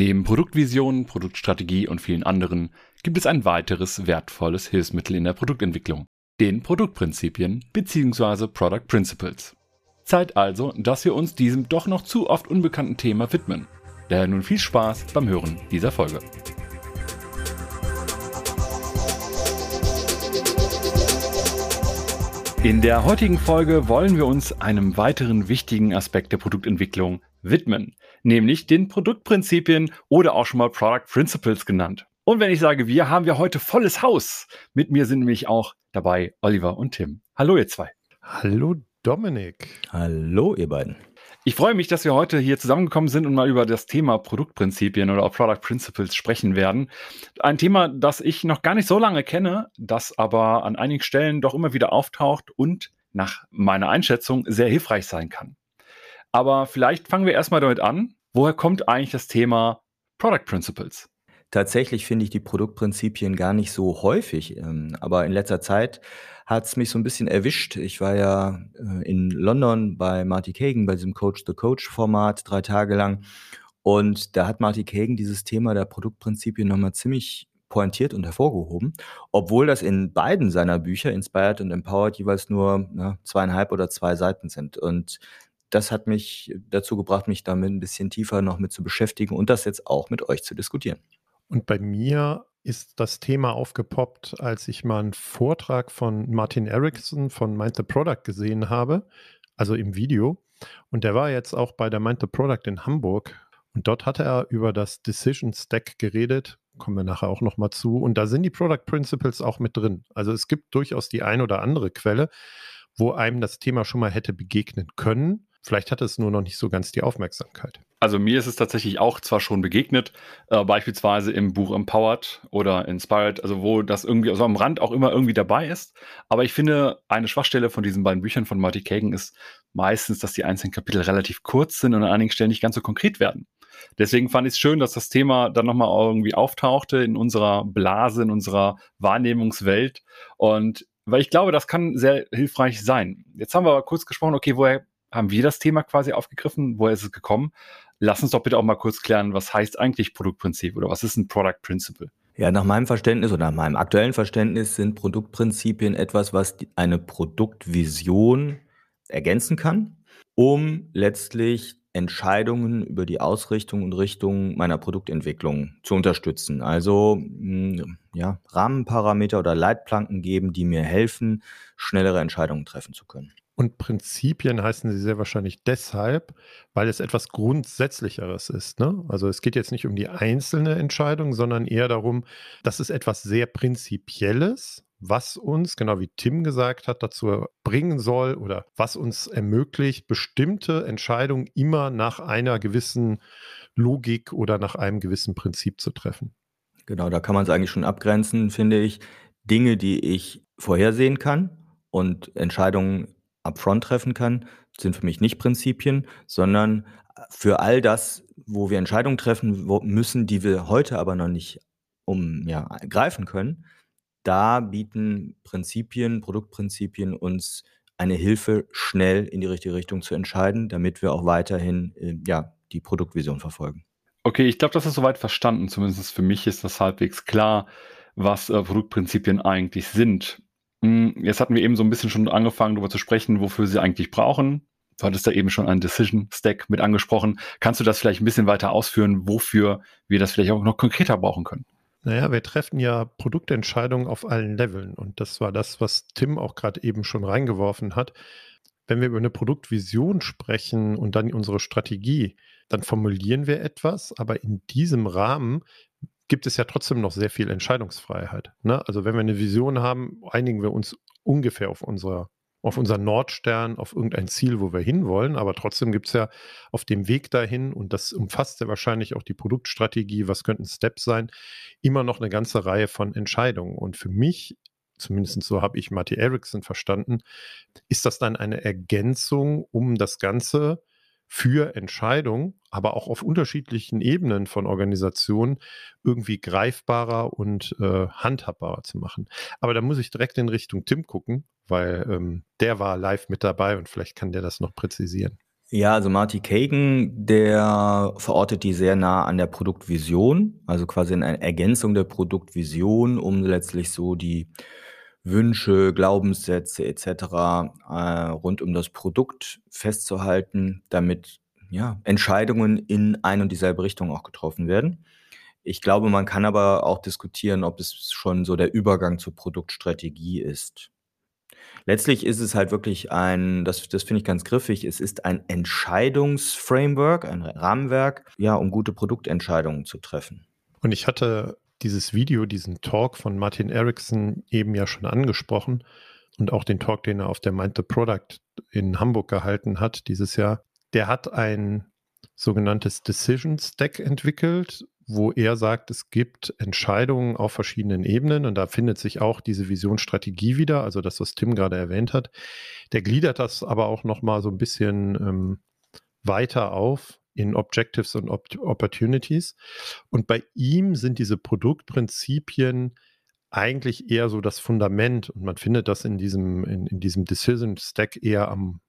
Neben Produktvisionen, Produktstrategie und vielen anderen gibt es ein weiteres wertvolles Hilfsmittel in der Produktentwicklung, den Produktprinzipien bzw. Product Principles. Zeit also, dass wir uns diesem doch noch zu oft unbekannten Thema widmen. Daher nun viel Spaß beim Hören dieser Folge. In der heutigen Folge wollen wir uns einem weiteren wichtigen Aspekt der Produktentwicklung widmen, nämlich den Produktprinzipien oder auch schon mal Product Principles genannt. Und wenn ich sage wir, haben wir heute volles Haus. Mit mir sind nämlich auch dabei Oliver und Tim. Hallo ihr zwei. Hallo Dominik. Hallo ihr beiden. Ich freue mich, dass wir heute hier zusammengekommen sind und mal über das Thema Produktprinzipien oder auch Product Principles sprechen werden. Ein Thema, das ich noch gar nicht so lange kenne, das aber an einigen Stellen doch immer wieder auftaucht und nach meiner Einschätzung sehr hilfreich sein kann. Aber vielleicht fangen wir erstmal damit an. Woher kommt eigentlich das Thema Product Principles? Tatsächlich finde ich die Produktprinzipien gar nicht so häufig, ähm, aber in letzter Zeit hat es mich so ein bisschen erwischt. Ich war ja äh, in London bei Marty Kagan bei diesem Coach the Coach Format drei Tage lang und da hat Marty Kagan dieses Thema der Produktprinzipien nochmal ziemlich pointiert und hervorgehoben, obwohl das in beiden seiner Bücher, Inspired und Empowered, jeweils nur na, zweieinhalb oder zwei Seiten sind. Und das hat mich dazu gebracht, mich damit ein bisschen tiefer noch mit zu beschäftigen und das jetzt auch mit euch zu diskutieren. Und bei mir ist das Thema aufgepoppt, als ich mal einen Vortrag von Martin Erickson von Mind the Product gesehen habe, also im Video. Und der war jetzt auch bei der Mind the Product in Hamburg. Und dort hatte er über das Decision Stack geredet. Kommen wir nachher auch nochmal zu. Und da sind die Product Principles auch mit drin. Also es gibt durchaus die ein oder andere Quelle, wo einem das Thema schon mal hätte begegnen können. Vielleicht hat es nur noch nicht so ganz die Aufmerksamkeit. Also mir ist es tatsächlich auch zwar schon begegnet, äh, beispielsweise im Buch Empowered oder Inspired, also wo das irgendwie also am Rand auch immer irgendwie dabei ist. Aber ich finde, eine Schwachstelle von diesen beiden Büchern von Marty Kagan ist meistens, dass die einzelnen Kapitel relativ kurz sind und an einigen Stellen nicht ganz so konkret werden. Deswegen fand ich es schön, dass das Thema dann nochmal irgendwie auftauchte in unserer Blase, in unserer Wahrnehmungswelt. Und weil ich glaube, das kann sehr hilfreich sein. Jetzt haben wir aber kurz gesprochen, okay, woher haben wir das Thema quasi aufgegriffen? Woher ist es gekommen? Lass uns doch bitte auch mal kurz klären, was heißt eigentlich Produktprinzip oder was ist ein Product Principle? Ja, nach meinem Verständnis oder nach meinem aktuellen Verständnis sind Produktprinzipien etwas, was eine Produktvision ergänzen kann, um letztlich Entscheidungen über die Ausrichtung und Richtung meiner Produktentwicklung zu unterstützen. Also hm, ja, Rahmenparameter oder Leitplanken geben, die mir helfen, schnellere Entscheidungen treffen zu können. Und Prinzipien heißen sie sehr wahrscheinlich deshalb, weil es etwas Grundsätzlicheres ist. Ne? Also es geht jetzt nicht um die einzelne Entscheidung, sondern eher darum, dass es etwas sehr Prinzipielles, was uns, genau wie Tim gesagt hat, dazu bringen soll oder was uns ermöglicht, bestimmte Entscheidungen immer nach einer gewissen Logik oder nach einem gewissen Prinzip zu treffen. Genau, da kann man es eigentlich schon abgrenzen, finde ich. Dinge, die ich vorhersehen kann und Entscheidungen upfront treffen kann, sind für mich nicht Prinzipien, sondern für all das, wo wir Entscheidungen treffen müssen, die wir heute aber noch nicht um ja, greifen können, da bieten Prinzipien, Produktprinzipien uns eine Hilfe, schnell in die richtige Richtung zu entscheiden, damit wir auch weiterhin äh, ja, die Produktvision verfolgen. Okay, ich glaube, das ist soweit verstanden. Zumindest für mich ist das halbwegs klar, was äh, Produktprinzipien eigentlich sind. Hm, jetzt hatten wir eben so ein bisschen schon angefangen, darüber zu sprechen, wofür sie eigentlich brauchen. Du hattest da eben schon einen Decision Stack mit angesprochen. Kannst du das vielleicht ein bisschen weiter ausführen, wofür wir das vielleicht auch noch konkreter brauchen können? Naja, wir treffen ja Produktentscheidungen auf allen Leveln. Und das war das, was Tim auch gerade eben schon reingeworfen hat. Wenn wir über eine Produktvision sprechen und dann unsere Strategie, dann formulieren wir etwas, aber in diesem Rahmen gibt es ja trotzdem noch sehr viel Entscheidungsfreiheit. Ne? Also wenn wir eine Vision haben, einigen wir uns ungefähr auf unser auf unseren Nordstern, auf irgendein Ziel, wo wir hinwollen, aber trotzdem gibt es ja auf dem Weg dahin, und das umfasst ja wahrscheinlich auch die Produktstrategie, was könnten Steps sein, immer noch eine ganze Reihe von Entscheidungen. Und für mich, zumindest so habe ich Marty Erickson verstanden, ist das dann eine Ergänzung, um das Ganze für Entscheidungen, aber auch auf unterschiedlichen Ebenen von Organisationen irgendwie greifbarer und äh, handhabbarer zu machen. Aber da muss ich direkt in Richtung Tim gucken, weil ähm, der war live mit dabei und vielleicht kann der das noch präzisieren. Ja, also Marty Kagan, der verortet die sehr nah an der Produktvision, also quasi in einer Ergänzung der Produktvision, um letztlich so die Wünsche, Glaubenssätze etc. Äh, rund um das Produkt festzuhalten, damit ja, Entscheidungen in ein und dieselbe Richtung auch getroffen werden. Ich glaube, man kann aber auch diskutieren, ob es schon so der Übergang zur Produktstrategie ist. Letztlich ist es halt wirklich ein, das, das finde ich ganz griffig, es ist ein Entscheidungsframework, ein Rahmenwerk, ja, um gute Produktentscheidungen zu treffen. Und ich hatte dieses Video, diesen Talk von Martin Erickson eben ja schon angesprochen und auch den Talk, den er auf der Mind the Product in Hamburg gehalten hat dieses Jahr. Der hat ein sogenanntes Decision Stack entwickelt, wo er sagt, es gibt Entscheidungen auf verschiedenen Ebenen und da findet sich auch diese Visionsstrategie wieder, also das, was Tim gerade erwähnt hat. Der gliedert das aber auch nochmal so ein bisschen ähm, weiter auf in Objectives und Op Opportunities. Und bei ihm sind diese Produktprinzipien eigentlich eher so das Fundament und man findet das in diesem, in, in diesem Decision Stack eher am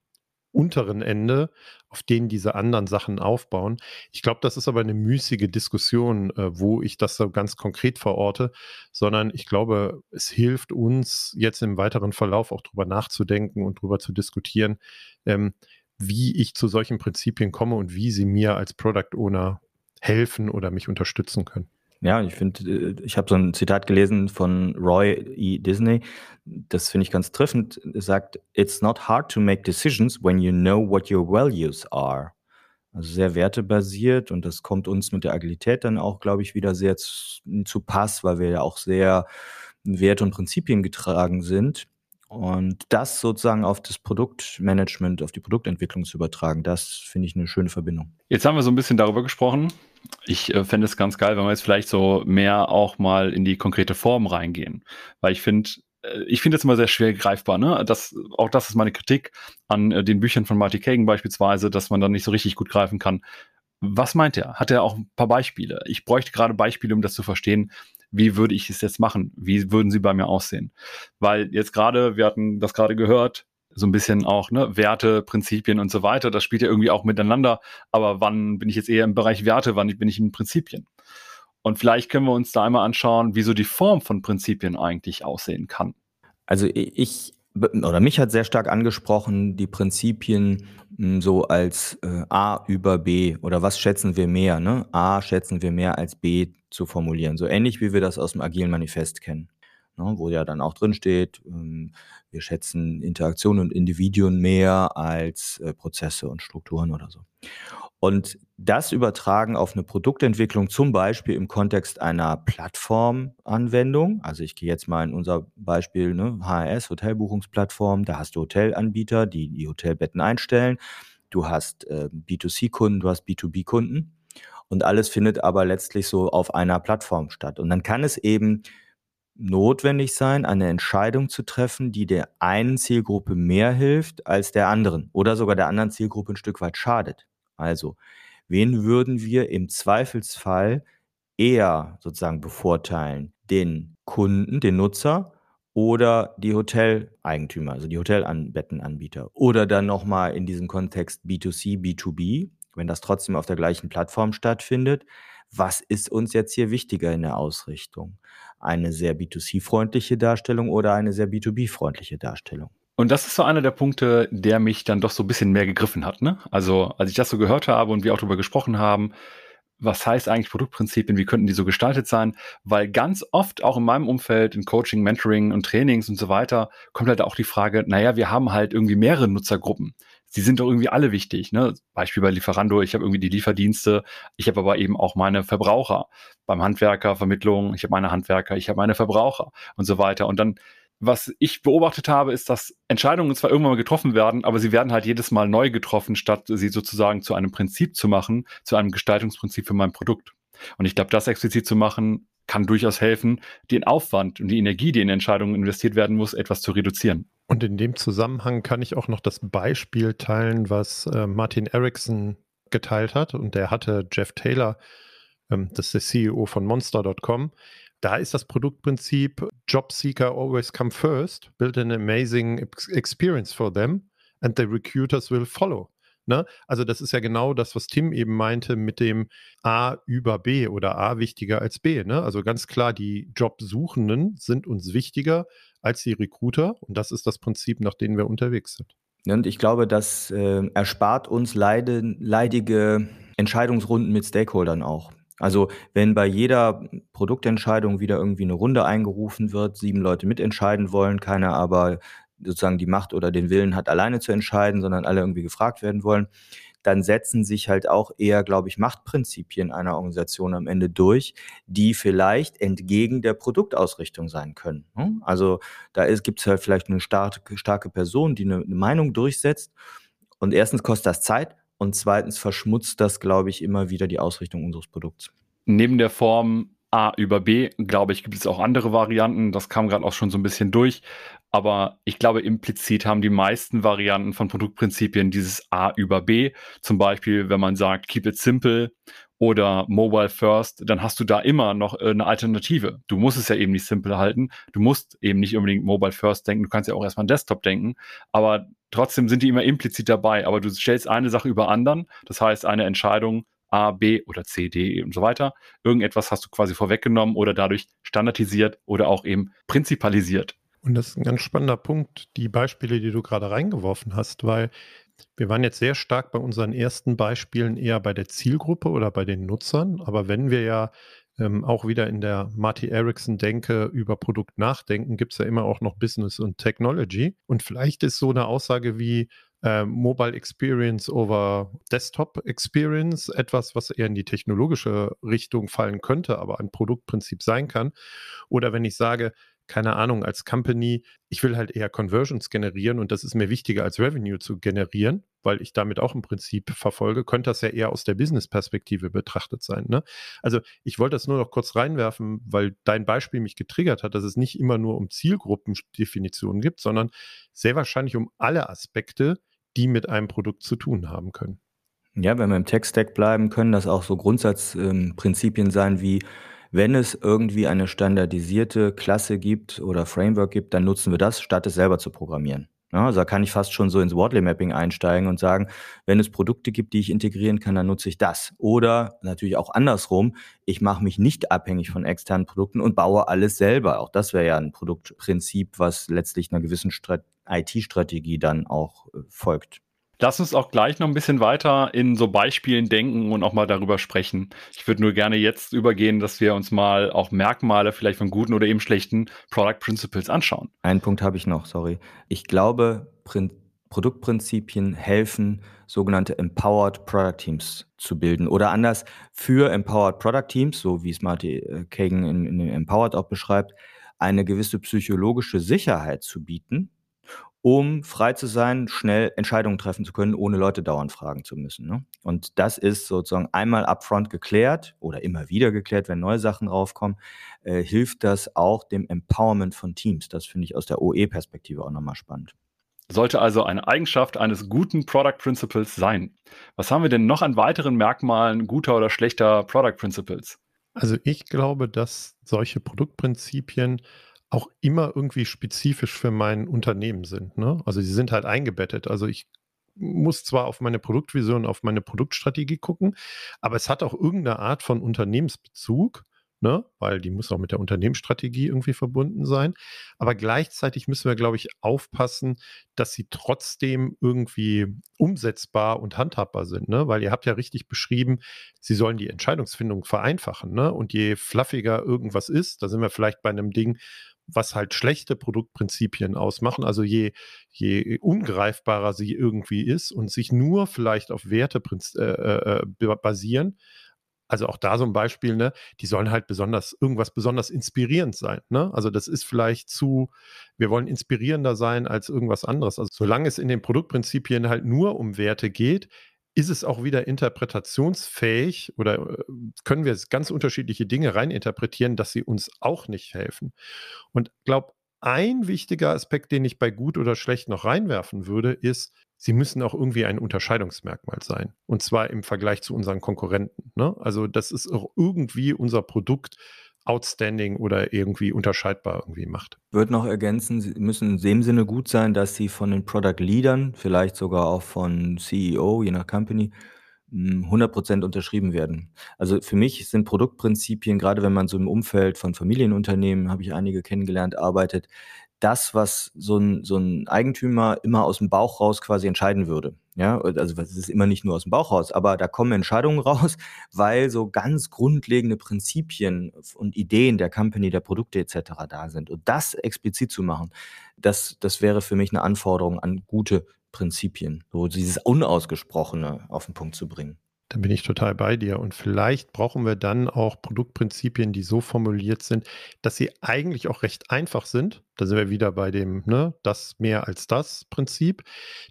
unteren Ende, auf denen diese anderen Sachen aufbauen. Ich glaube, das ist aber eine müßige Diskussion, äh, wo ich das so ganz konkret verorte, sondern ich glaube, es hilft uns jetzt im weiteren Verlauf auch drüber nachzudenken und drüber zu diskutieren, ähm, wie ich zu solchen Prinzipien komme und wie sie mir als Product Owner helfen oder mich unterstützen können. Ja, ich finde, äh, ich habe so ein Zitat gelesen von Roy E. Disney. Das finde ich ganz treffend. Er sagt, It's not hard to make decisions when you know what your values are. Also sehr wertebasiert und das kommt uns mit der Agilität dann auch, glaube ich, wieder sehr zu, zu Pass, weil wir ja auch sehr Werte und Prinzipien getragen sind. Und das sozusagen auf das Produktmanagement, auf die Produktentwicklung zu übertragen, das finde ich eine schöne Verbindung. Jetzt haben wir so ein bisschen darüber gesprochen. Ich äh, fände es ganz geil, wenn wir jetzt vielleicht so mehr auch mal in die konkrete Form reingehen. Weil ich finde, äh, ich finde es immer sehr schwer greifbar. Ne? Das, auch das ist meine Kritik an äh, den Büchern von Marty Kagan beispielsweise, dass man dann nicht so richtig gut greifen kann. Was meint er? Hat er auch ein paar Beispiele? Ich bräuchte gerade Beispiele, um das zu verstehen, wie würde ich es jetzt machen? Wie würden sie bei mir aussehen? Weil jetzt gerade, wir hatten das gerade gehört, so ein bisschen auch, ne, Werte, Prinzipien und so weiter, das spielt ja irgendwie auch miteinander. Aber wann bin ich jetzt eher im Bereich Werte, wann bin ich in Prinzipien? Und vielleicht können wir uns da einmal anschauen, wie so die Form von Prinzipien eigentlich aussehen kann. Also ich oder mich hat sehr stark angesprochen, die Prinzipien hm, so als äh, A über B oder was schätzen wir mehr, ne? A schätzen wir mehr als B zu formulieren. So ähnlich wie wir das aus dem agilen Manifest kennen, ne? wo ja dann auch drin steht, ähm, wir schätzen Interaktionen und Individuen mehr als äh, Prozesse und Strukturen oder so. Und das übertragen auf eine Produktentwicklung, zum Beispiel im Kontext einer Plattformanwendung. Also ich gehe jetzt mal in unser Beispiel ne, HRS, Hotelbuchungsplattform. Da hast du Hotelanbieter, die die Hotelbetten einstellen. Du hast äh, B2C-Kunden, du hast B2B-Kunden. Und alles findet aber letztlich so auf einer Plattform statt. Und dann kann es eben notwendig sein, eine Entscheidung zu treffen, die der einen Zielgruppe mehr hilft als der anderen oder sogar der anderen Zielgruppe ein Stück weit schadet. Also, wen würden wir im Zweifelsfall eher sozusagen bevorteilen? Den Kunden, den Nutzer oder die Hoteleigentümer, also die Hotelbettenanbieter. Oder dann nochmal in diesem Kontext B2C, B2B, wenn das trotzdem auf der gleichen Plattform stattfindet. Was ist uns jetzt hier wichtiger in der Ausrichtung? Eine sehr B2C-freundliche Darstellung oder eine sehr B2B-freundliche Darstellung? Und das ist so einer der Punkte, der mich dann doch so ein bisschen mehr gegriffen hat. Ne? Also als ich das so gehört habe und wir auch darüber gesprochen haben, was heißt eigentlich Produktprinzipien, wie könnten die so gestaltet sein? Weil ganz oft auch in meinem Umfeld, in Coaching, Mentoring und Trainings und so weiter, kommt halt auch die Frage, naja, wir haben halt irgendwie mehrere Nutzergruppen. Sie sind doch irgendwie alle wichtig. Ne? Beispiel bei Lieferando, ich habe irgendwie die Lieferdienste, ich habe aber eben auch meine Verbraucher. Beim Handwerker, Vermittlung, ich habe meine Handwerker, ich habe meine Verbraucher und so weiter. Und dann was ich beobachtet habe, ist, dass Entscheidungen zwar irgendwann mal getroffen werden, aber sie werden halt jedes Mal neu getroffen, statt sie sozusagen zu einem Prinzip zu machen, zu einem Gestaltungsprinzip für mein Produkt. Und ich glaube, das explizit zu machen, kann durchaus helfen, den Aufwand und die Energie, die in Entscheidungen investiert werden muss, etwas zu reduzieren. Und in dem Zusammenhang kann ich auch noch das Beispiel teilen, was äh, Martin Erickson geteilt hat. Und der hatte Jeff Taylor, ähm, das ist der CEO von Monster.com, da ist das Produktprinzip Job Seeker always come first, build an amazing experience for them and the recruiters will follow. Ne? Also das ist ja genau das, was Tim eben meinte mit dem A über B oder A wichtiger als B. Ne? Also ganz klar, die Jobsuchenden sind uns wichtiger als die Recruiter und das ist das Prinzip, nach dem wir unterwegs sind. Und ich glaube, das äh, erspart uns leide, leidige Entscheidungsrunden mit Stakeholdern auch. Also wenn bei jeder Produktentscheidung wieder irgendwie eine Runde eingerufen wird, sieben Leute mitentscheiden wollen, keiner aber sozusagen die Macht oder den Willen hat, alleine zu entscheiden, sondern alle irgendwie gefragt werden wollen, dann setzen sich halt auch eher, glaube ich, Machtprinzipien einer Organisation am Ende durch, die vielleicht entgegen der Produktausrichtung sein können. Ne? Also da gibt es halt vielleicht eine starke, starke Person, die eine, eine Meinung durchsetzt. Und erstens kostet das Zeit und zweitens verschmutzt das, glaube ich, immer wieder die Ausrichtung unseres Produkts. Neben der Form A über B, glaube ich, gibt es auch andere Varianten. Das kam gerade auch schon so ein bisschen durch. Aber ich glaube, implizit haben die meisten Varianten von Produktprinzipien dieses A über B. Zum Beispiel, wenn man sagt, keep it simple oder mobile first, dann hast du da immer noch äh, eine Alternative. Du musst es ja eben nicht simple halten. Du musst eben nicht unbedingt mobile first denken. Du kannst ja auch erstmal an Desktop denken. Aber trotzdem sind die immer implizit dabei. Aber du stellst eine Sache über anderen. Das heißt, eine Entscheidung A, B oder C, D und so weiter. Irgendetwas hast du quasi vorweggenommen oder dadurch standardisiert oder auch eben prinzipalisiert. Und das ist ein ganz spannender Punkt, die Beispiele, die du gerade reingeworfen hast, weil wir waren jetzt sehr stark bei unseren ersten Beispielen eher bei der Zielgruppe oder bei den Nutzern. Aber wenn wir ja ähm, auch wieder in der Marty Erickson-Denke über Produkt nachdenken, gibt es ja immer auch noch Business und Technology. Und vielleicht ist so eine Aussage wie äh, Mobile Experience over Desktop Experience etwas, was eher in die technologische Richtung fallen könnte, aber ein Produktprinzip sein kann. Oder wenn ich sage, keine Ahnung, als Company, ich will halt eher Conversions generieren und das ist mir wichtiger als Revenue zu generieren, weil ich damit auch im Prinzip verfolge, könnte das ja eher aus der Business-Perspektive betrachtet sein. Ne? Also ich wollte das nur noch kurz reinwerfen, weil dein Beispiel mich getriggert hat, dass es nicht immer nur um Zielgruppendefinitionen gibt, sondern sehr wahrscheinlich um alle Aspekte, die mit einem Produkt zu tun haben können. Ja, wenn wir im Tech-Stack bleiben, können das auch so Grundsatzprinzipien ähm, sein wie wenn es irgendwie eine standardisierte Klasse gibt oder Framework gibt, dann nutzen wir das, statt es selber zu programmieren. Ja, also da kann ich fast schon so ins Wordley Mapping einsteigen und sagen, wenn es Produkte gibt, die ich integrieren kann, dann nutze ich das. Oder natürlich auch andersrum, ich mache mich nicht abhängig von externen Produkten und baue alles selber. Auch das wäre ja ein Produktprinzip, was letztlich einer gewissen IT-Strategie dann auch äh, folgt. Lass uns auch gleich noch ein bisschen weiter in so Beispielen denken und auch mal darüber sprechen. Ich würde nur gerne jetzt übergehen, dass wir uns mal auch Merkmale vielleicht von guten oder eben schlechten Product Principles anschauen. Einen Punkt habe ich noch, sorry. Ich glaube, Prin Produktprinzipien helfen, sogenannte Empowered Product Teams zu bilden. Oder anders, für Empowered Product Teams, so wie es Marty äh, Kagan in, in Empowered auch beschreibt, eine gewisse psychologische Sicherheit zu bieten, um frei zu sein, schnell Entscheidungen treffen zu können, ohne Leute dauernd fragen zu müssen. Ne? Und das ist sozusagen einmal upfront geklärt oder immer wieder geklärt, wenn neue Sachen raufkommen, äh, hilft das auch dem Empowerment von Teams. Das finde ich aus der OE-Perspektive auch nochmal spannend. Sollte also eine Eigenschaft eines guten Product Principles sein. Was haben wir denn noch an weiteren Merkmalen guter oder schlechter Product Principles? Also ich glaube, dass solche Produktprinzipien auch immer irgendwie spezifisch für mein Unternehmen sind. Ne? Also sie sind halt eingebettet. Also ich muss zwar auf meine Produktvision, auf meine Produktstrategie gucken, aber es hat auch irgendeine Art von Unternehmensbezug, ne? weil die muss auch mit der Unternehmensstrategie irgendwie verbunden sein. Aber gleichzeitig müssen wir, glaube ich, aufpassen, dass sie trotzdem irgendwie umsetzbar und handhabbar sind, ne? weil ihr habt ja richtig beschrieben, sie sollen die Entscheidungsfindung vereinfachen. Ne? Und je fluffiger irgendwas ist, da sind wir vielleicht bei einem Ding, was halt schlechte Produktprinzipien ausmachen. Also je, je ungreifbarer sie irgendwie ist und sich nur vielleicht auf Werte äh, äh, äh basieren, also auch da so ein Beispiel, ne, die sollen halt besonders, irgendwas besonders inspirierend sein. Ne? Also das ist vielleicht zu, wir wollen inspirierender sein als irgendwas anderes. Also solange es in den Produktprinzipien halt nur um Werte geht, ist es auch wieder interpretationsfähig oder äh, können wir ganz unterschiedliche Dinge reininterpretieren, dass sie uns auch nicht helfen. Und glaube, ein wichtiger Aspekt, den ich bei gut oder schlecht noch reinwerfen würde, ist, sie müssen auch irgendwie ein Unterscheidungsmerkmal sein. Und zwar im Vergleich zu unseren Konkurrenten. Ne? Also das ist auch irgendwie unser Produkt outstanding oder irgendwie unterscheidbar irgendwie macht. Würde noch ergänzen, sie müssen in dem Sinne gut sein, dass sie von den Product Leadern, vielleicht sogar auch von CEO, je nach Company, 100% hm, unterschrieben werden. Also für mich sind Produktprinzipien, gerade wenn man so im Umfeld von Familienunternehmen, habe ich einige kennengelernt, arbeitet, das, was so ein, so ein Eigentümer immer aus dem Bauch raus quasi entscheiden würde. Ja, also es ist immer nicht nur aus dem Bauch raus, aber da kommen Entscheidungen raus, weil so ganz grundlegende Prinzipien und Ideen der Company, der Produkte etc. da sind. Und das explizit zu machen, das, das wäre für mich eine Anforderung an gute Prinzipien, so dieses Unausgesprochene auf den Punkt zu bringen. Da bin ich total bei dir. Und vielleicht brauchen wir dann auch Produktprinzipien, die so formuliert sind, dass sie eigentlich auch recht einfach sind. Da sind wir wieder bei dem, ne, das mehr als das Prinzip,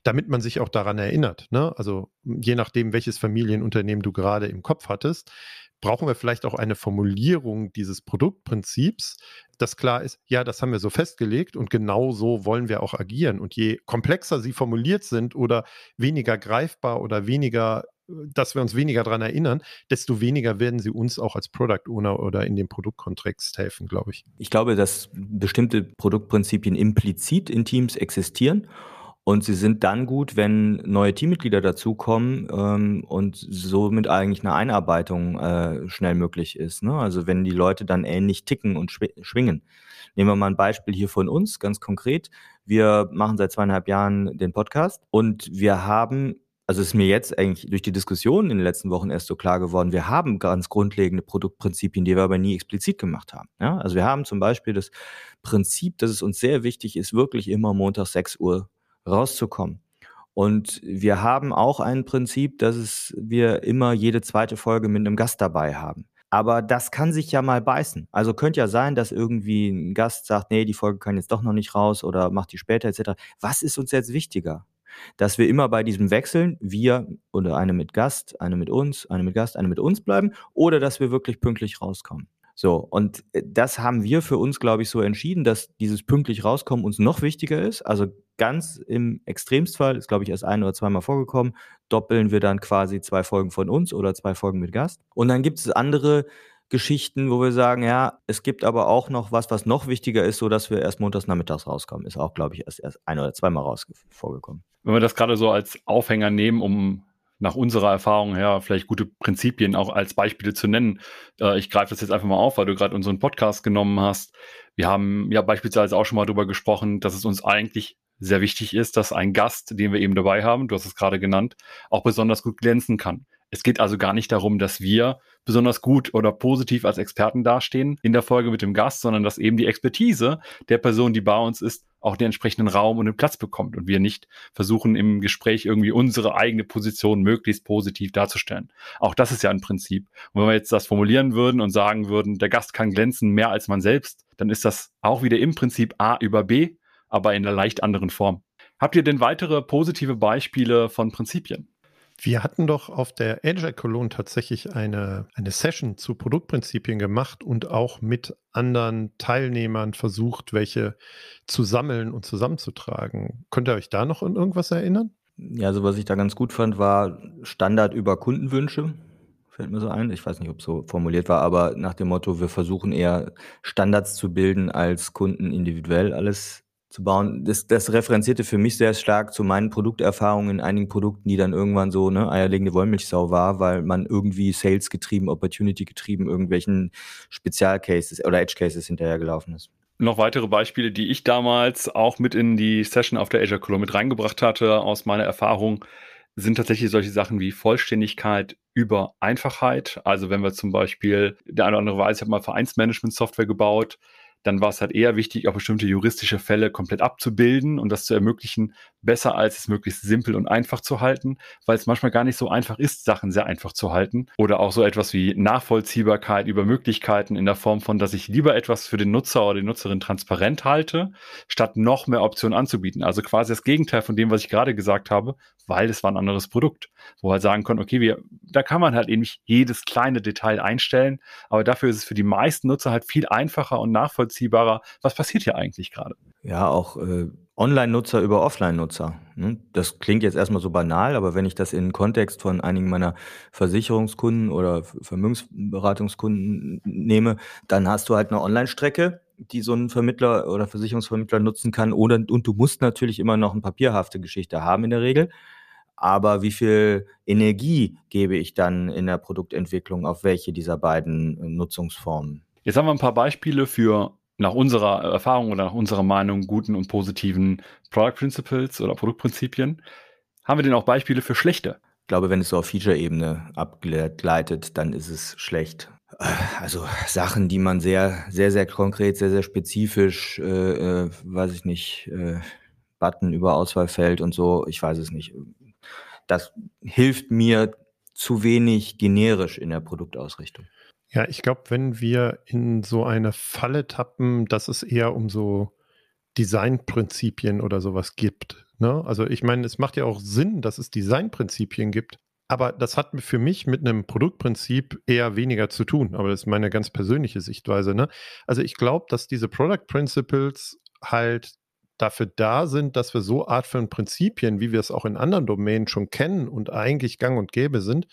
damit man sich auch daran erinnert. Ne? Also je nachdem, welches Familienunternehmen du gerade im Kopf hattest, brauchen wir vielleicht auch eine Formulierung dieses Produktprinzips, dass klar ist, ja, das haben wir so festgelegt und genau so wollen wir auch agieren. Und je komplexer sie formuliert sind oder weniger greifbar oder weniger dass wir uns weniger daran erinnern, desto weniger werden sie uns auch als Product Owner oder in dem Produktkontext helfen, glaube ich. Ich glaube, dass bestimmte Produktprinzipien implizit in Teams existieren und sie sind dann gut, wenn neue Teammitglieder dazukommen ähm, und somit eigentlich eine Einarbeitung äh, schnell möglich ist. Ne? Also wenn die Leute dann ähnlich ticken und schwingen. Nehmen wir mal ein Beispiel hier von uns, ganz konkret. Wir machen seit zweieinhalb Jahren den Podcast und wir haben also ist mir jetzt eigentlich durch die Diskussion in den letzten Wochen erst so klar geworden, wir haben ganz grundlegende Produktprinzipien, die wir aber nie explizit gemacht haben. Ja? Also wir haben zum Beispiel das Prinzip, dass es uns sehr wichtig ist, wirklich immer Montag 6 Uhr rauszukommen. Und wir haben auch ein Prinzip, dass es, wir immer jede zweite Folge mit einem Gast dabei haben. Aber das kann sich ja mal beißen. Also könnte ja sein, dass irgendwie ein Gast sagt, nee, die Folge kann jetzt doch noch nicht raus oder macht die später etc. Was ist uns jetzt wichtiger? Dass wir immer bei diesem Wechseln, wir oder eine mit Gast, eine mit uns, eine mit Gast, eine mit uns bleiben oder dass wir wirklich pünktlich rauskommen. So, und äh, das haben wir für uns, glaube ich, so entschieden, dass dieses pünktlich rauskommen uns noch wichtiger ist. Also ganz im Extremstfall, ist, glaube ich, erst ein oder zweimal vorgekommen, doppeln wir dann quasi zwei Folgen von uns oder zwei Folgen mit Gast. Und dann gibt es andere Geschichten, wo wir sagen, ja, es gibt aber auch noch was, was noch wichtiger ist, so dass wir erst montags nachmittags rauskommen. Ist auch, glaube ich, erst, erst ein oder zweimal raus vorgekommen. Wenn wir das gerade so als Aufhänger nehmen, um nach unserer Erfahrung her vielleicht gute Prinzipien auch als Beispiele zu nennen. Äh, ich greife das jetzt einfach mal auf, weil du gerade unseren Podcast genommen hast. Wir haben ja beispielsweise auch schon mal darüber gesprochen, dass es uns eigentlich sehr wichtig ist, dass ein Gast, den wir eben dabei haben, du hast es gerade genannt, auch besonders gut glänzen kann. Es geht also gar nicht darum, dass wir besonders gut oder positiv als Experten dastehen in der Folge mit dem Gast, sondern dass eben die Expertise der Person, die bei uns ist, auch den entsprechenden Raum und den Platz bekommt und wir nicht versuchen im Gespräch irgendwie unsere eigene Position möglichst positiv darzustellen. Auch das ist ja ein Prinzip. Und wenn wir jetzt das formulieren würden und sagen würden, der Gast kann glänzen mehr als man selbst, dann ist das auch wieder im Prinzip A über B, aber in einer leicht anderen Form. Habt ihr denn weitere positive Beispiele von Prinzipien? Wir hatten doch auf der Agile Cologne tatsächlich eine, eine Session zu Produktprinzipien gemacht und auch mit anderen Teilnehmern versucht, welche zu sammeln und zusammenzutragen. Könnt ihr euch da noch an irgendwas erinnern? Ja, also was ich da ganz gut fand, war Standard über Kundenwünsche. Fällt mir so ein. Ich weiß nicht, ob es so formuliert war, aber nach dem Motto, wir versuchen eher Standards zu bilden, als Kunden individuell alles zu bauen. Das, das referenzierte für mich sehr stark zu meinen Produkterfahrungen in einigen Produkten, die dann irgendwann so ne, eierlegende Wollmilchsau war, weil man irgendwie Sales getrieben, Opportunity getrieben, irgendwelchen Spezialcases oder Edge Cases hinterhergelaufen ist. Noch weitere Beispiele, die ich damals auch mit in die Session auf der Azure Column mit reingebracht hatte, aus meiner Erfahrung, sind tatsächlich solche Sachen wie Vollständigkeit über Einfachheit. Also wenn wir zum Beispiel, der eine oder andere weiß, ich habe mal Vereinsmanagement-Software gebaut, dann war es halt eher wichtig, auch bestimmte juristische Fälle komplett abzubilden und das zu ermöglichen, besser als es möglichst simpel und einfach zu halten, weil es manchmal gar nicht so einfach ist, Sachen sehr einfach zu halten. Oder auch so etwas wie Nachvollziehbarkeit über Möglichkeiten in der Form von, dass ich lieber etwas für den Nutzer oder die Nutzerin transparent halte, statt noch mehr Optionen anzubieten. Also quasi das Gegenteil von dem, was ich gerade gesagt habe, weil es war ein anderes Produkt, wo halt sagen können, okay, wir, da kann man halt eben nicht jedes kleine Detail einstellen, aber dafür ist es für die meisten Nutzer halt viel einfacher und nachvollziehbarer, was passiert hier eigentlich gerade. Ja, auch äh, Online-Nutzer über Offline-Nutzer. Ne? Das klingt jetzt erstmal so banal, aber wenn ich das in den Kontext von einigen meiner Versicherungskunden oder Vermögensberatungskunden nehme, dann hast du halt eine Online-Strecke, die so ein Vermittler oder Versicherungsvermittler nutzen kann. Und du musst natürlich immer noch eine papierhafte Geschichte haben in der Regel. Aber wie viel Energie gebe ich dann in der Produktentwicklung auf welche dieser beiden Nutzungsformen? Jetzt haben wir ein paar Beispiele für nach unserer Erfahrung oder nach unserer Meinung guten und positiven Product Principles oder Produktprinzipien. Haben wir denn auch Beispiele für schlechte? Ich glaube, wenn es so auf Feature-Ebene abgleitet, dann ist es schlecht. Also Sachen, die man sehr, sehr, sehr konkret, sehr, sehr spezifisch, äh, äh, weiß ich nicht, äh, Button über Auswahlfeld und so, ich weiß es nicht. Das hilft mir zu wenig generisch in der Produktausrichtung. Ja, ich glaube, wenn wir in so eine Falle tappen, dass es eher um so Designprinzipien oder sowas gibt. Ne? Also ich meine, es macht ja auch Sinn, dass es Designprinzipien gibt. Aber das hat für mich mit einem Produktprinzip eher weniger zu tun. Aber das ist meine ganz persönliche Sichtweise. Ne? Also ich glaube, dass diese Product Principles halt dafür da sind, dass wir so Art von Prinzipien, wie wir es auch in anderen Domänen schon kennen und eigentlich gang und gäbe sind,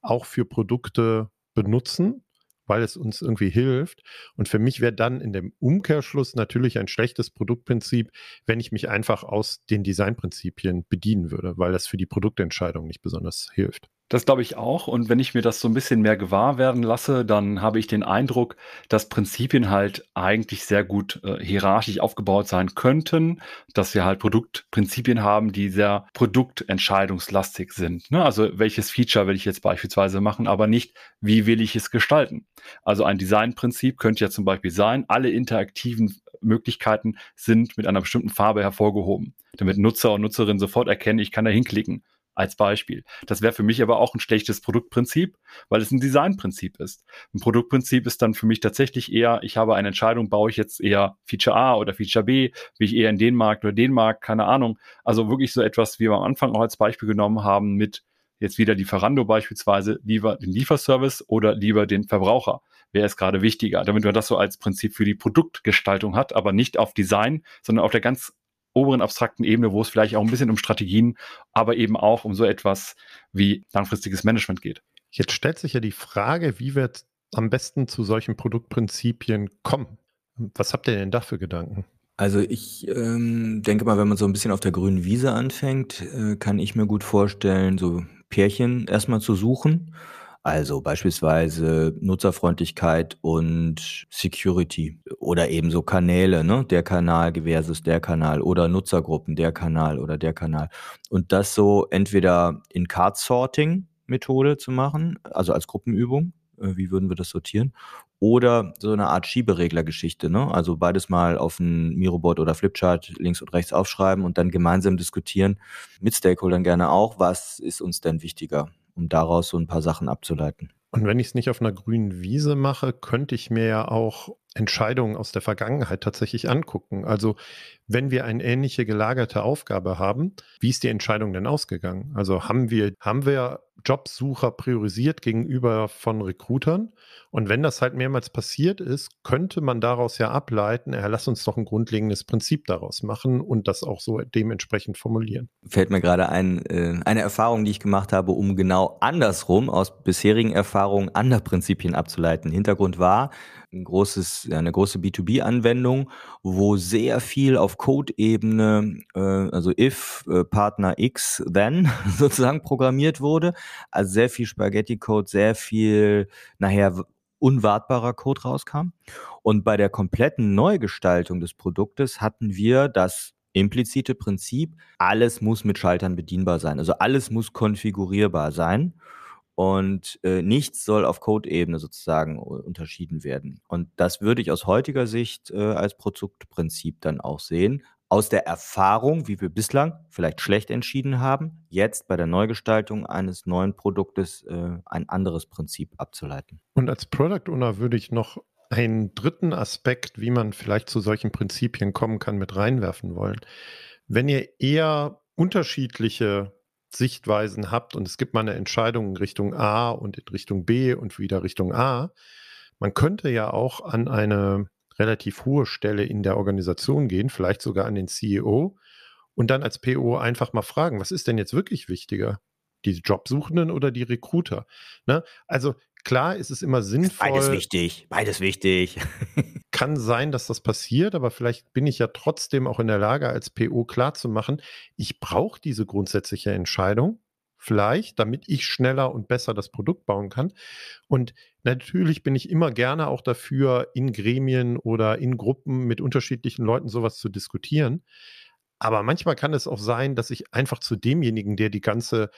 auch für Produkte benutzen weil es uns irgendwie hilft. Und für mich wäre dann in dem Umkehrschluss natürlich ein schlechtes Produktprinzip, wenn ich mich einfach aus den Designprinzipien bedienen würde, weil das für die Produktentscheidung nicht besonders hilft. Das glaube ich auch. Und wenn ich mir das so ein bisschen mehr gewahr werden lasse, dann habe ich den Eindruck, dass Prinzipien halt eigentlich sehr gut äh, hierarchisch aufgebaut sein könnten, dass wir halt Produktprinzipien haben, die sehr produktentscheidungslastig sind. Ne? Also welches Feature will ich jetzt beispielsweise machen, aber nicht, wie will ich es gestalten. Also ein Designprinzip könnte ja zum Beispiel sein, alle interaktiven Möglichkeiten sind mit einer bestimmten Farbe hervorgehoben, damit Nutzer und Nutzerinnen sofort erkennen, ich kann da hinklicken als Beispiel. Das wäre für mich aber auch ein schlechtes Produktprinzip, weil es ein Designprinzip ist. Ein Produktprinzip ist dann für mich tatsächlich eher, ich habe eine Entscheidung, baue ich jetzt eher Feature A oder Feature B, wie ich eher in den Markt oder den Markt, keine Ahnung. Also wirklich so etwas, wie wir am Anfang auch als Beispiel genommen haben mit jetzt wieder Lieferando beispielsweise, lieber den Lieferservice oder lieber den Verbraucher. Wer ist gerade wichtiger? Damit man das so als Prinzip für die Produktgestaltung hat, aber nicht auf Design, sondern auf der ganz oberen abstrakten Ebene, wo es vielleicht auch ein bisschen um Strategien, aber eben auch um so etwas wie langfristiges Management geht. Jetzt stellt sich ja die Frage, wie wir am besten zu solchen Produktprinzipien kommen. Was habt ihr denn da für Gedanken? Also ich ähm, denke mal, wenn man so ein bisschen auf der grünen Wiese anfängt, äh, kann ich mir gut vorstellen, so Pärchen erstmal zu suchen also beispielsweise Nutzerfreundlichkeit und Security oder eben so Kanäle, ne? Der Kanal versus der Kanal oder Nutzergruppen, der Kanal oder der Kanal. Und das so entweder in Card-Sorting-Methode zu machen, also als Gruppenübung, äh, wie würden wir das sortieren? Oder so eine Art Schieberegler-Geschichte, ne? Also beides mal auf ein Miroboard oder Flipchart links und rechts aufschreiben und dann gemeinsam diskutieren, mit Stakeholdern gerne auch, was ist uns denn wichtiger? Um daraus so ein paar Sachen abzuleiten. Und wenn ich es nicht auf einer grünen Wiese mache, könnte ich mir ja auch Entscheidungen aus der Vergangenheit tatsächlich angucken. Also wenn wir eine ähnliche gelagerte Aufgabe haben, wie ist die Entscheidung denn ausgegangen? Also haben wir, haben wir Jobsucher priorisiert gegenüber von Recruitern? Und wenn das halt mehrmals passiert ist, könnte man daraus ja ableiten, ja, lass uns doch ein grundlegendes Prinzip daraus machen und das auch so dementsprechend formulieren. Fällt mir gerade ein, äh, eine Erfahrung, die ich gemacht habe, um genau andersrum aus bisherigen Erfahrungen andere Prinzipien abzuleiten. Hintergrund war, ein großes, eine große B2B-Anwendung, wo sehr viel auf Code-Ebene, äh, also if äh, Partner X then sozusagen programmiert wurde. Also sehr viel Spaghetti-Code, sehr viel nachher unwartbarer Code rauskam. Und bei der kompletten Neugestaltung des Produktes hatten wir das implizite Prinzip, alles muss mit Schaltern bedienbar sein. Also alles muss konfigurierbar sein und äh, nichts soll auf Code-Ebene sozusagen unterschieden werden. Und das würde ich aus heutiger Sicht äh, als Produktprinzip dann auch sehen. Aus der Erfahrung, wie wir bislang vielleicht schlecht entschieden haben, jetzt bei der Neugestaltung eines neuen Produktes äh, ein anderes Prinzip abzuleiten. Und als Product Owner würde ich noch einen dritten Aspekt, wie man vielleicht zu solchen Prinzipien kommen kann, mit reinwerfen wollen. Wenn ihr eher unterschiedliche Sichtweisen habt und es gibt mal eine Entscheidung in Richtung A und in Richtung B und wieder Richtung A, man könnte ja auch an eine relativ hohe Stelle in der Organisation gehen, vielleicht sogar an den CEO und dann als PO einfach mal fragen, was ist denn jetzt wirklich wichtiger? Die Jobsuchenden oder die Recruiter? Ne? Also klar ist es immer sinnvoll. Beides wichtig, beides wichtig. kann sein, dass das passiert, aber vielleicht bin ich ja trotzdem auch in der Lage, als PO klarzumachen, ich brauche diese grundsätzliche Entscheidung vielleicht, damit ich schneller und besser das Produkt bauen kann. Und natürlich bin ich immer gerne auch dafür, in Gremien oder in Gruppen mit unterschiedlichen Leuten sowas zu diskutieren. Aber manchmal kann es auch sein, dass ich einfach zu demjenigen, der die ganze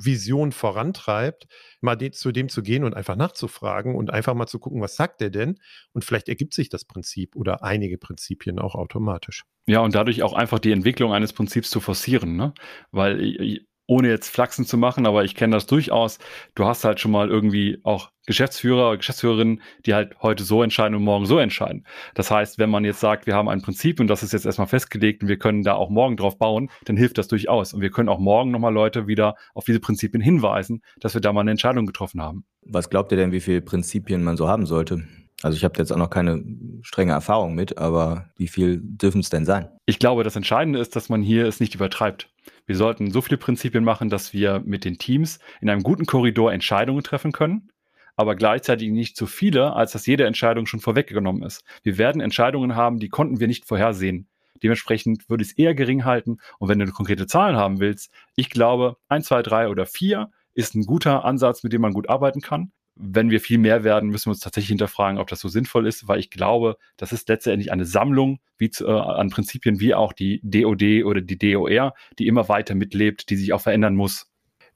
Unternehmensvision vorantreibt, mal de zu dem zu gehen und einfach nachzufragen und einfach mal zu gucken, was sagt der denn? Und vielleicht ergibt sich das Prinzip oder einige Prinzipien auch automatisch. Ja, und dadurch auch einfach die Entwicklung eines Prinzips zu forcieren, ne? Weil ohne jetzt Flachsen zu machen, aber ich kenne das durchaus. Du hast halt schon mal irgendwie auch Geschäftsführer, Geschäftsführerinnen, die halt heute so entscheiden und morgen so entscheiden. Das heißt, wenn man jetzt sagt, wir haben ein Prinzip und das ist jetzt erstmal festgelegt und wir können da auch morgen drauf bauen, dann hilft das durchaus. Und wir können auch morgen nochmal Leute wieder auf diese Prinzipien hinweisen, dass wir da mal eine Entscheidung getroffen haben. Was glaubt ihr denn, wie viele Prinzipien man so haben sollte? Also ich habe jetzt auch noch keine strenge Erfahrung mit, aber wie viel dürfen es denn sein? Ich glaube, das Entscheidende ist, dass man hier es nicht übertreibt. Wir sollten so viele Prinzipien machen, dass wir mit den Teams in einem guten Korridor Entscheidungen treffen können, aber gleichzeitig nicht zu viele, als dass jede Entscheidung schon vorweggenommen ist. Wir werden Entscheidungen haben, die konnten wir nicht vorhersehen. Dementsprechend würde ich es eher gering halten. Und wenn du konkrete Zahlen haben willst, ich glaube, 1, 2, 3 oder 4 ist ein guter Ansatz, mit dem man gut arbeiten kann wenn wir viel mehr werden, müssen wir uns tatsächlich hinterfragen, ob das so sinnvoll ist, weil ich glaube, das ist letztendlich eine Sammlung wie zu, äh, an Prinzipien wie auch die DOD oder die DOR, die immer weiter mitlebt, die sich auch verändern muss.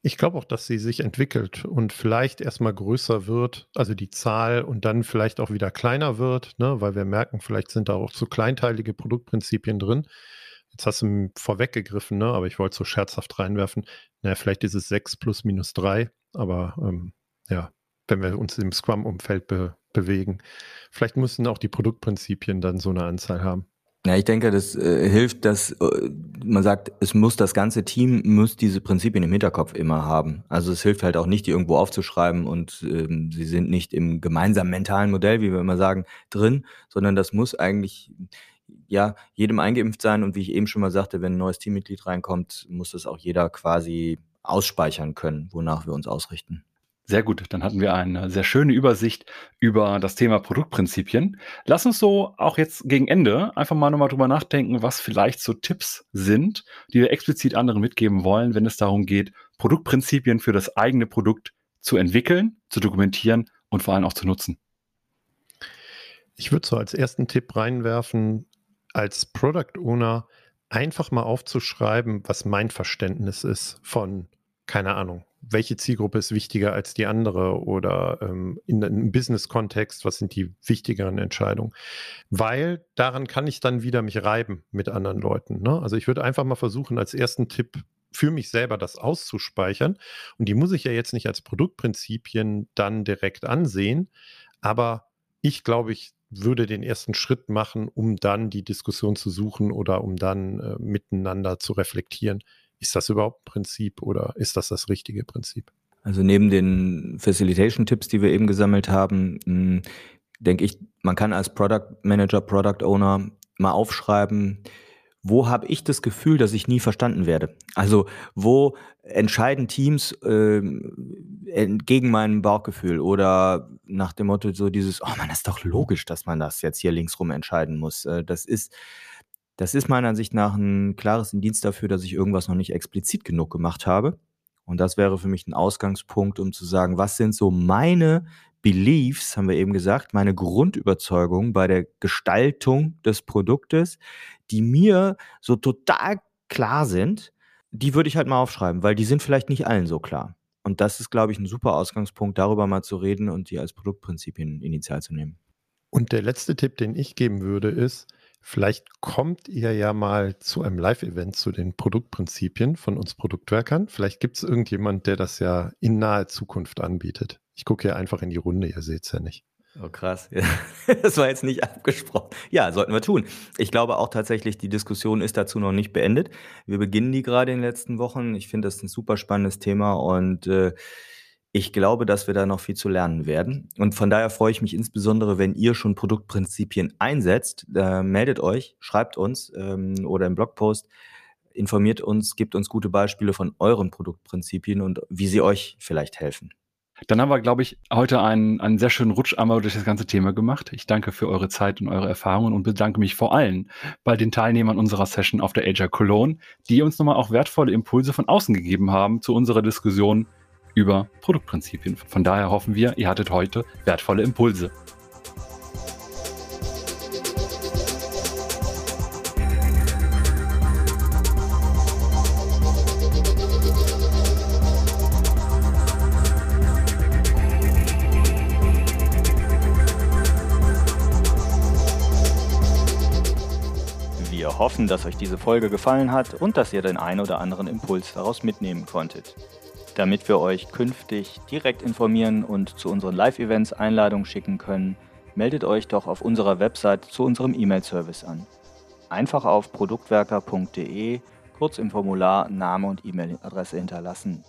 Ich glaube auch, dass sie sich entwickelt und vielleicht erstmal größer wird, also die Zahl und dann vielleicht auch wieder kleiner wird, ne, weil wir merken, vielleicht sind da auch zu kleinteilige Produktprinzipien drin. Jetzt hast du vorweggegriffen, ne, aber ich wollte so scherzhaft reinwerfen. Naja, vielleicht ist es 6 plus minus 3, aber ähm, ja, wenn wir uns im Scrum-Umfeld be bewegen. Vielleicht müssen auch die Produktprinzipien dann so eine Anzahl haben. Ja, ich denke, das äh, hilft, dass äh, man sagt, es muss das ganze Team muss diese Prinzipien im Hinterkopf immer haben. Also es hilft halt auch nicht, die irgendwo aufzuschreiben und ähm, sie sind nicht im gemeinsamen mentalen Modell, wie wir immer sagen, drin, sondern das muss eigentlich ja jedem eingeimpft sein und wie ich eben schon mal sagte, wenn ein neues Teammitglied reinkommt, muss das auch jeder quasi ausspeichern können, wonach wir uns ausrichten. Sehr gut, dann hatten wir eine sehr schöne Übersicht über das Thema Produktprinzipien. Lass uns so auch jetzt gegen Ende einfach mal nochmal drüber nachdenken, was vielleicht so Tipps sind, die wir explizit anderen mitgeben wollen, wenn es darum geht, Produktprinzipien für das eigene Produkt zu entwickeln, zu dokumentieren und vor allem auch zu nutzen. Ich würde so als ersten Tipp reinwerfen, als Product Owner einfach mal aufzuschreiben, was mein Verständnis ist von, keine Ahnung, welche Zielgruppe ist wichtiger als die andere oder ähm, in einem Business-Kontext, was sind die wichtigeren Entscheidungen? Weil daran kann ich dann wieder mich reiben mit anderen Leuten. Ne? Also ich würde einfach mal versuchen, als ersten Tipp für mich selber das auszuspeichern. Und die muss ich ja jetzt nicht als Produktprinzipien dann direkt ansehen, aber ich glaube, ich würde den ersten Schritt machen, um dann die Diskussion zu suchen oder um dann äh, miteinander zu reflektieren ist das überhaupt ein Prinzip oder ist das das richtige Prinzip? Also neben den Facilitation-Tipps, die wir eben gesammelt haben, hm, denke ich, man kann als Product Manager, Product Owner mal aufschreiben, wo habe ich das Gefühl, dass ich nie verstanden werde? Also wo entscheiden Teams äh, gegen mein Bauchgefühl oder nach dem Motto so dieses, oh man, das ist doch logisch, dass man das jetzt hier linksrum entscheiden muss. Äh, das ist das ist meiner Ansicht nach ein klares Indiz dafür, dass ich irgendwas noch nicht explizit genug gemacht habe. Und das wäre für mich ein Ausgangspunkt, um zu sagen, was sind so meine Beliefs, haben wir eben gesagt, meine Grundüberzeugungen bei der Gestaltung des Produktes, die mir so total klar sind, die würde ich halt mal aufschreiben, weil die sind vielleicht nicht allen so klar. Und das ist, glaube ich, ein super Ausgangspunkt, darüber mal zu reden und die als Produktprinzipien initial zu nehmen. Und der letzte Tipp, den ich geben würde, ist, Vielleicht kommt ihr ja mal zu einem Live-Event zu den Produktprinzipien von uns Produktwerkern. Vielleicht gibt es irgendjemand, der das ja in naher Zukunft anbietet. Ich gucke ja einfach in die Runde, ihr seht es ja nicht. Oh, krass. Das war jetzt nicht abgesprochen. Ja, sollten wir tun. Ich glaube auch tatsächlich, die Diskussion ist dazu noch nicht beendet. Wir beginnen die gerade in den letzten Wochen. Ich finde das ein super spannendes Thema und äh, Ich glaube, dass wir da noch viel zu lernen werden. Und von daher freue ich mich insbesondere, wenn ihr schon Produktprinzipien einsetzt. Äh, meldet euch, schreibt uns ähm, oder im Blogpost, informiert uns, gebt uns gute Beispiele von euren Produktprinzipien und wie sie euch vielleicht helfen. Dann haben wir, glaube ich, heute einen, einen sehr schönen Rutsch einmal durch das ganze Thema gemacht. Ich danke für eure Zeit und eure Erfahrungen und bedanke mich vor allem bei den Teilnehmern unserer Session auf der Agile Cologne, die uns nochmal auch wertvolle Impulse von außen gegeben haben zu unserer Diskussion über Produktprinzipien. Von daher hoffen wir, ihr hattet heute wertvolle Impulse. Wir hoffen, dass euch diese Folge gefallen hat und dass ihr den ein oder anderen Impuls daraus mitnehmen konntet. Damit wir euch künftig direkt informieren und zu unseren Live-Events Einladungen schicken können, meldet euch doch auf unserer Website zu unserem E-Mail-Service an. Einfach auf produktwerker.de kurz im Formular Name und E-Mail-Adresse hinterlassen